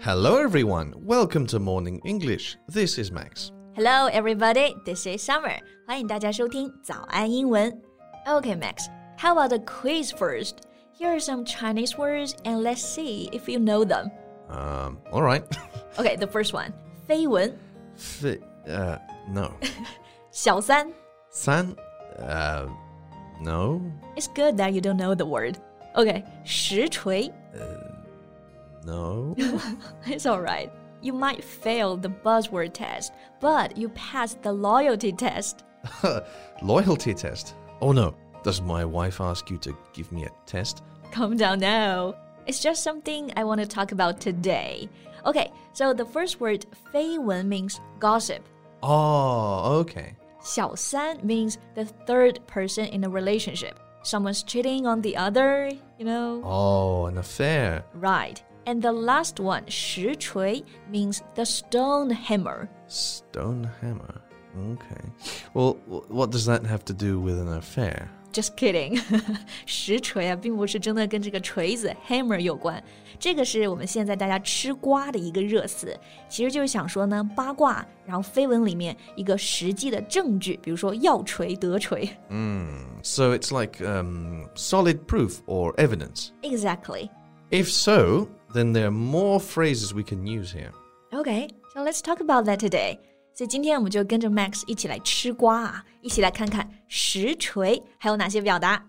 Hello, everyone. Welcome to Morning English. This is Max. Hello, everybody. This is Summer. 欢迎大家收听早安英文。Okay, Max. How about the quiz first? Here are some Chinese words, and let's see if you know them. Um, all right. Okay, the first one. 绯闻 Fi- uh, no. 小三 San? Uh, no. It's good that you don't know the word. Okay, 实锤 No. It's alright. You might fail the buzzword test, but you passed the loyalty test. Loyalty test. Oh no. Does my wife ask you to give me a test? Calm down now. It's just something I want to talk about today. Okay, so the first word 绯闻 means gossip. Oh, okay. 小三 means the third person in a relationship. Someone's cheating on the other, you know? Oh, an affair. Right. And the last one, 实锤 means the stone hammer. Stone hammer. Okay. Well, what does that have to do with an affair? Just kidding，实锤啊，并不是真的跟这个锤子 hammer 有关，这个是我们现在大家吃瓜的一个热词，其实就是想说呢八卦，然后绯闻里面一个实际的证据，比如说要锤得锤。 So it's like um, solid proof or evidence. Exactly. If so, then there are more phrases we can use here. Okay, so let's talk about that today. 所以今天我们就跟着 Max 一起来吃瓜啊，一起来看看实锤还有哪些表达。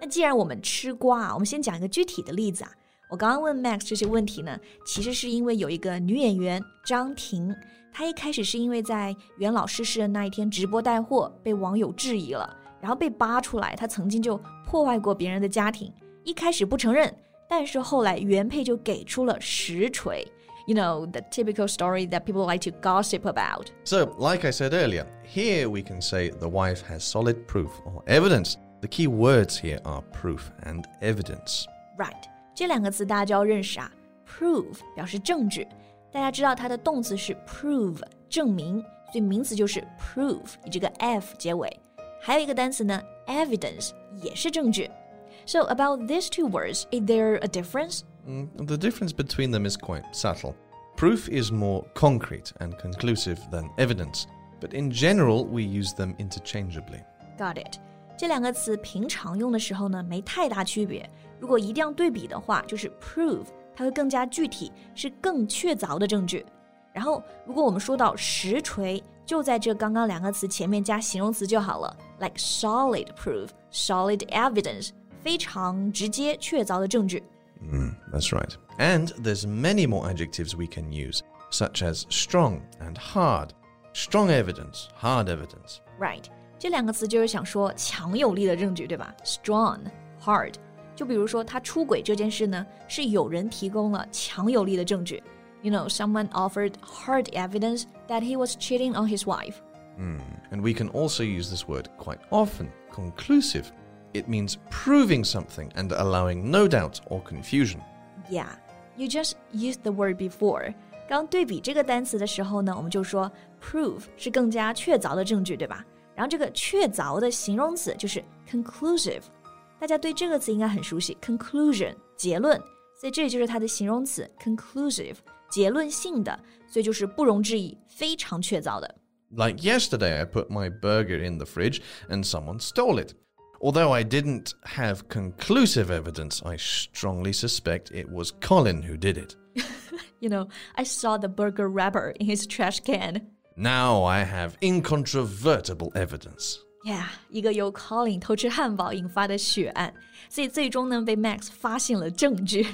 那既然我们吃瓜啊，我们先讲一个具体的例子啊。我刚刚问 Max 这些问题呢，其实是因为有一个女演员张婷，她一开始是因为在元老逝世的那一天直播带货被网友质疑了，然后被扒出来她曾经就破坏过别人的家庭，一开始不承认，但是后来原配就给出了实锤。You know, the typical story that people like to gossip about. So, like I said earlier, here we can say the wife has solid proof or evidence. The key words here are proof and evidence. Right，这两个词大家就要认识啊。Prove 表示证据，大家知道它的动词是 prove 证明，所以名词就是 prove 以这个 f 结尾。还有一个单词呢，evidence 也是证据。So about these two words, is there a difference? Mm, The difference between them is quite subtle. Proof is more concrete and conclusive than evidence, but in general, we use them interchangeably. Got it。这两个词平常用的时候呢，没太大区别。如果一定要对比的话，就是 prove，它会更加具体，是更确凿的证据。然后，如果我们说到实锤，就在这刚刚两个词前面加形容词就好了，like solid proof、solid evidence，非常直接确凿的证据。 Mm, that's right. And there's many more adjectives we can use, such as strong and hard. Strong evidence, hard evidence. Right，这两个词就是想说强有力的证据，对吧？Strong、hard。就比如说他出轨这件事呢，是有人提供了强有力的证据。You know, someone offered hard evidence that he was cheating on his wife. And we can also use this word quite often conclusive. It means proving something and allowing no doubt or confusion. Yeah, you just used the word before. 刚对比这个单词的时候呢，我们就说 prove 是更加确凿的证据，对吧？然后这个确凿的形容词就是 conclusive，大家对这个词应该很熟悉，conclusion 结论，所以这里就是它的形容词 conclusive 结论性的，所以就是不容置疑，非常确凿的。 Like yesterday, I put my burger in the fridge and someone stole it. Although I didn't have conclusive evidence, I strongly suspect it was Colin who did it. You know, I saw the burger wrapper in his trash can. Now I have incontrovertible evidence. Yeah，一个由 Colin 偷吃汉堡引发的血案，所以最终呢被 Max 发现了证据。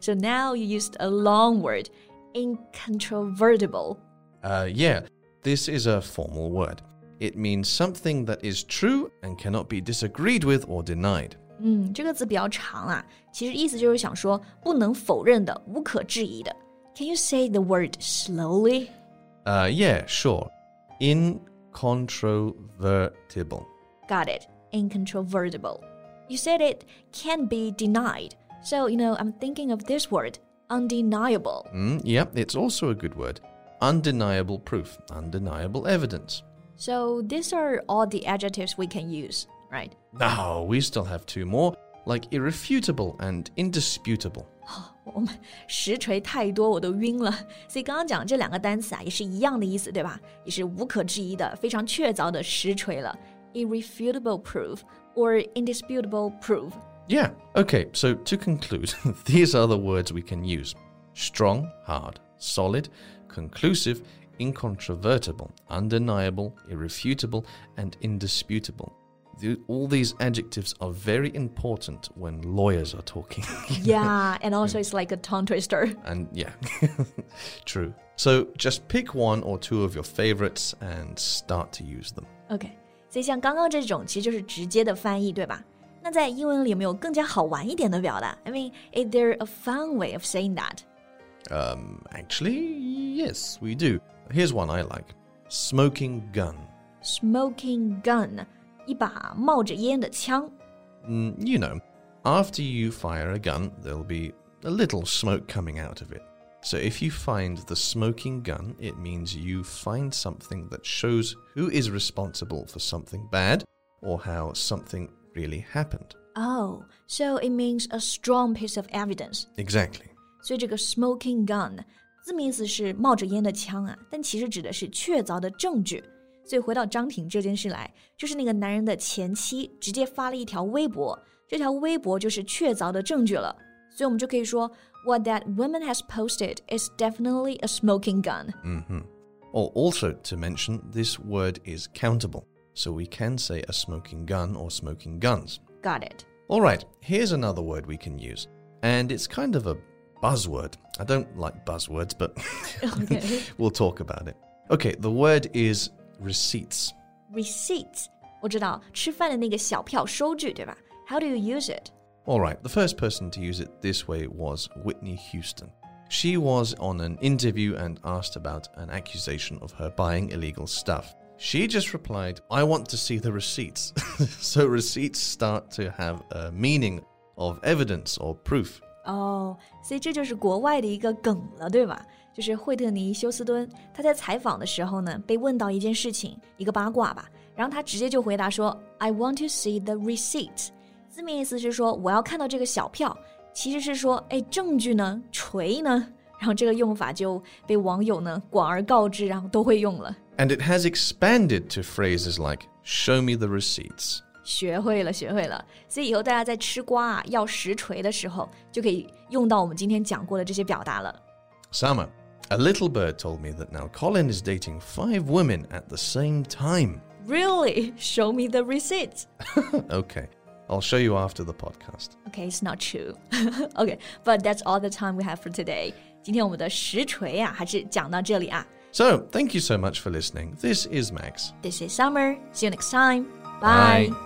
So now you used a long word, incontrovertible. Uh, yeah, this is a formal word. It means something that is true and cannot be disagreed with or denied. 嗯，这个字比较长啊，其实意思就是想说不能否认的、无可置疑的。Can you say the word slowly? Uh, yeah, sure. Incontrovertible. Got it. Incontrovertible. You said it can be denied. So, you know, I'm thinking of this word, undeniable. Mm, yep, it's also a good word. Undeniable proof, undeniable evidence. So, these are all the adjectives we can use, right? No, we still have two more. like irrefutable and indisputable. 我们实锤太多，我都晕了。所以刚刚讲这两个单词啊，也是一样的意思，对吧？也是无可置疑的、非常确凿的实锤了，irrefutable proof or indisputable proof。Yeah, okay, so to conclude, these are the words we can use strong, hard, solid, conclusive, incontrovertible, undeniable, irrefutable, and indisputable. The, all these adjectives are very important when lawyers are talking. yeah, and also it's like a tongue twister. And yeah, true. So just pick one or two of your favorites and start to use them. OK，所以像刚刚这种其实就是直接的翻译，对吧？那在英文里有没有更加好玩一点的表达？I mean, is there a fun way of saying that? Um, actually, yes, we do. Here's one I like: smoking gun. Smoking gun. 一把冒着烟的枪。Mm, you know, after you fire a gun, there'll be a little smoke coming out of it. So if you find the smoking gun, it means you find something that shows who is responsible for something bad or how something really happened. Oh, so it means a strong piece of evidence. Exactly. 所以这个 smoking gun 字面意思是冒着烟的枪啊，但其实指的是确凿的证据。所以回到张庭这件事来，就是那个男人的前妻直接发了一条微博，这条微博就是确凿的证据了。所以我们就可以说，What that woman has posted is definitely a smoking gun. Oh, also to mention, this word is countable, so we can say a smoking gun or smoking guns. Got it. All right, here's another word we can use, and it's kind of a buzzword. I don't like buzzwords, but okay. we'll talk about it. Okay, the word is receipts. Receipts. 我知道吃饭的那个小票收据，对吧？How do you use it? All right, the first person to use it this way was Whitney Houston. She was on an interview and asked about an accusation of her buying illegal stuff. She just replied, I want to see the receipts. so receipts start to have a meaning of evidence or proof. 哦，所以这就是国外的一个梗了，对吧？就是惠特尼休斯敦，他在采访的时候呢，被问到一件事情，一个八卦吧，然后他直接就回答说：“I want to see the receipt。”字面意思是说我要看到这个小票，其实是说，哎，证据呢，锤呢？然后这个用法就被网友呢广而告之，然后都会用了。And it has expanded to phrases like "Show me the receipts." 学会了，学会了。所以以后大家在吃瓜啊要实锤的时候，就可以用到我们今天讲过的这些表达了。Summer. A little bird told me that now Colin is dating five women at the same time. Really? Show me the receipts. okay. I'll show you after the podcast. Okay, it's not true. okay, but that's all the time we have for today. 今天我们的实锤啊，还是讲到这里啊。So, thank you so much for listening. This is Max. This is Summer. See you next time. Bye. Bye.